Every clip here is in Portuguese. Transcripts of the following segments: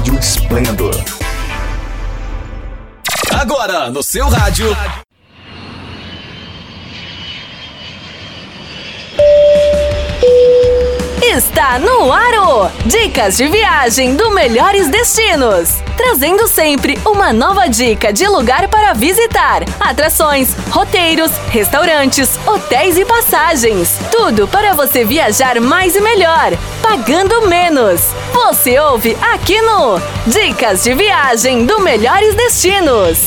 Rádio Esplendor. Agora, no seu rádio. No Aro! Dicas de viagem do Melhores Destinos. Trazendo sempre uma nova dica de lugar para visitar, atrações, roteiros, restaurantes, hotéis e passagens. Tudo para você viajar mais e melhor, pagando menos. Você ouve aqui no Dicas de viagem do Melhores Destinos.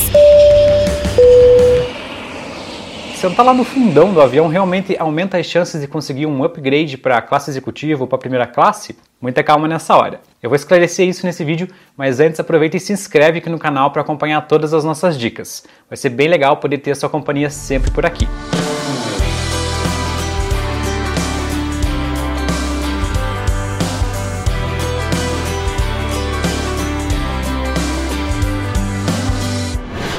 Sentar lá no fundão do avião realmente aumenta as chances de conseguir um upgrade para a classe executiva ou para a primeira classe? Muita calma nessa hora. Eu vou esclarecer isso nesse vídeo, mas antes aproveita e se inscreve aqui no canal para acompanhar todas as nossas dicas. Vai ser bem legal poder ter sua companhia sempre por aqui.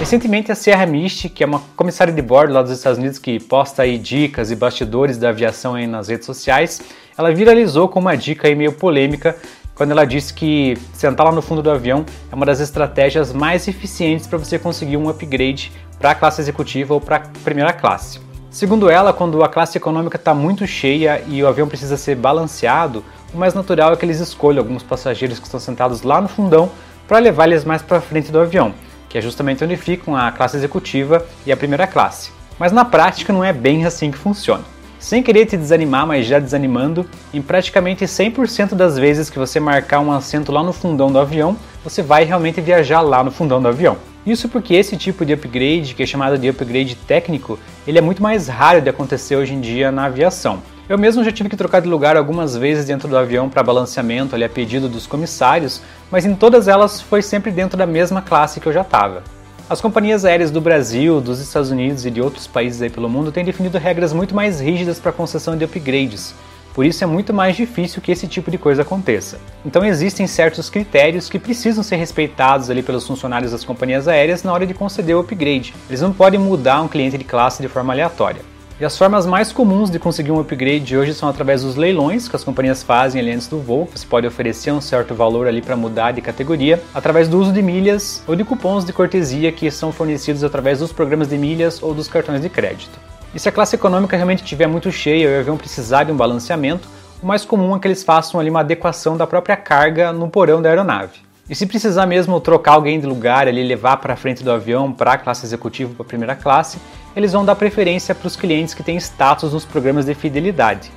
Recentemente a Sierra Mist, que é uma comissária de bordo lá dos Estados Unidos que posta aí dicas e bastidores da aviação aí nas redes sociais, ela viralizou com uma dica aí meio polêmica quando ela disse que sentar lá no fundo do avião é uma das estratégias mais eficientes para você conseguir um upgrade para a classe executiva ou para a primeira classe. Segundo ela, quando a classe econômica está muito cheia e o avião precisa ser balanceado, o mais natural é que eles escolham alguns passageiros que estão sentados lá no fundão para levar eles mais para frente do avião que é justamente onde ficam a classe executiva e a primeira classe. Mas na prática não é bem assim que funciona. Sem querer te desanimar, mas já desanimando, em praticamente 100% das vezes que você marcar um assento lá no fundão do avião, você vai realmente viajar lá no fundão do avião. Isso porque esse tipo de upgrade, que é chamado de upgrade técnico, ele é muito mais raro de acontecer hoje em dia na aviação. Eu mesmo já tive que trocar de lugar algumas vezes dentro do avião para balanceamento ali a pedido dos comissários, mas em todas elas foi sempre dentro da mesma classe que eu já estava. As companhias aéreas do Brasil, dos Estados Unidos e de outros países aí pelo mundo têm definido regras muito mais rígidas para concessão de upgrades, por isso é muito mais difícil que esse tipo de coisa aconteça. Então existem certos critérios que precisam ser respeitados ali pelos funcionários das companhias aéreas na hora de conceder o upgrade. Eles não podem mudar um cliente de classe de forma aleatória. E as formas mais comuns de conseguir um upgrade hoje são através dos leilões que as companhias fazem ali antes do voo. Você pode oferecer um certo valor ali para mudar de categoria, através do uso de milhas ou de cupons de cortesia que são fornecidos através dos programas de milhas ou dos cartões de crédito. E se a classe econômica realmente estiver muito cheia e o avião precisar de um balanceamento, o mais comum é que eles façam ali uma adequação da própria carga no porão da aeronave. E se precisar mesmo trocar alguém de lugar, ali levar para frente do avião para a classe executiva para a primeira classe, eles vão dar preferência para os clientes que têm status nos programas de fidelidade.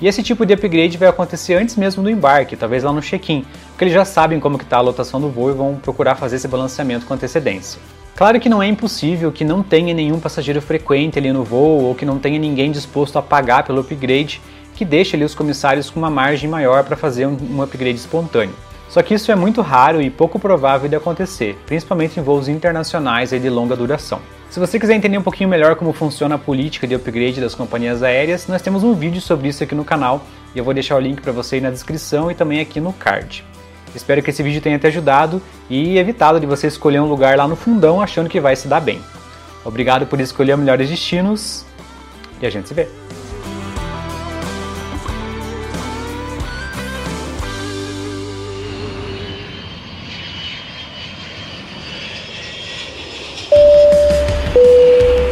E esse tipo de upgrade vai acontecer antes mesmo do embarque, talvez lá no check-in, porque eles já sabem como está a lotação do voo e vão procurar fazer esse balanceamento com antecedência. Claro que não é impossível que não tenha nenhum passageiro frequente ali no voo ou que não tenha ninguém disposto a pagar pelo upgrade, que deixe ali os comissários com uma margem maior para fazer um upgrade espontâneo. Só que isso é muito raro e pouco provável de acontecer, principalmente em voos internacionais de longa duração. Se você quiser entender um pouquinho melhor como funciona a política de upgrade das companhias aéreas, nós temos um vídeo sobre isso aqui no canal e eu vou deixar o link para você na descrição e também aqui no card. Espero que esse vídeo tenha te ajudado e evitado de você escolher um lugar lá no fundão achando que vai se dar bem. Obrigado por escolher melhores destinos e a gente se vê.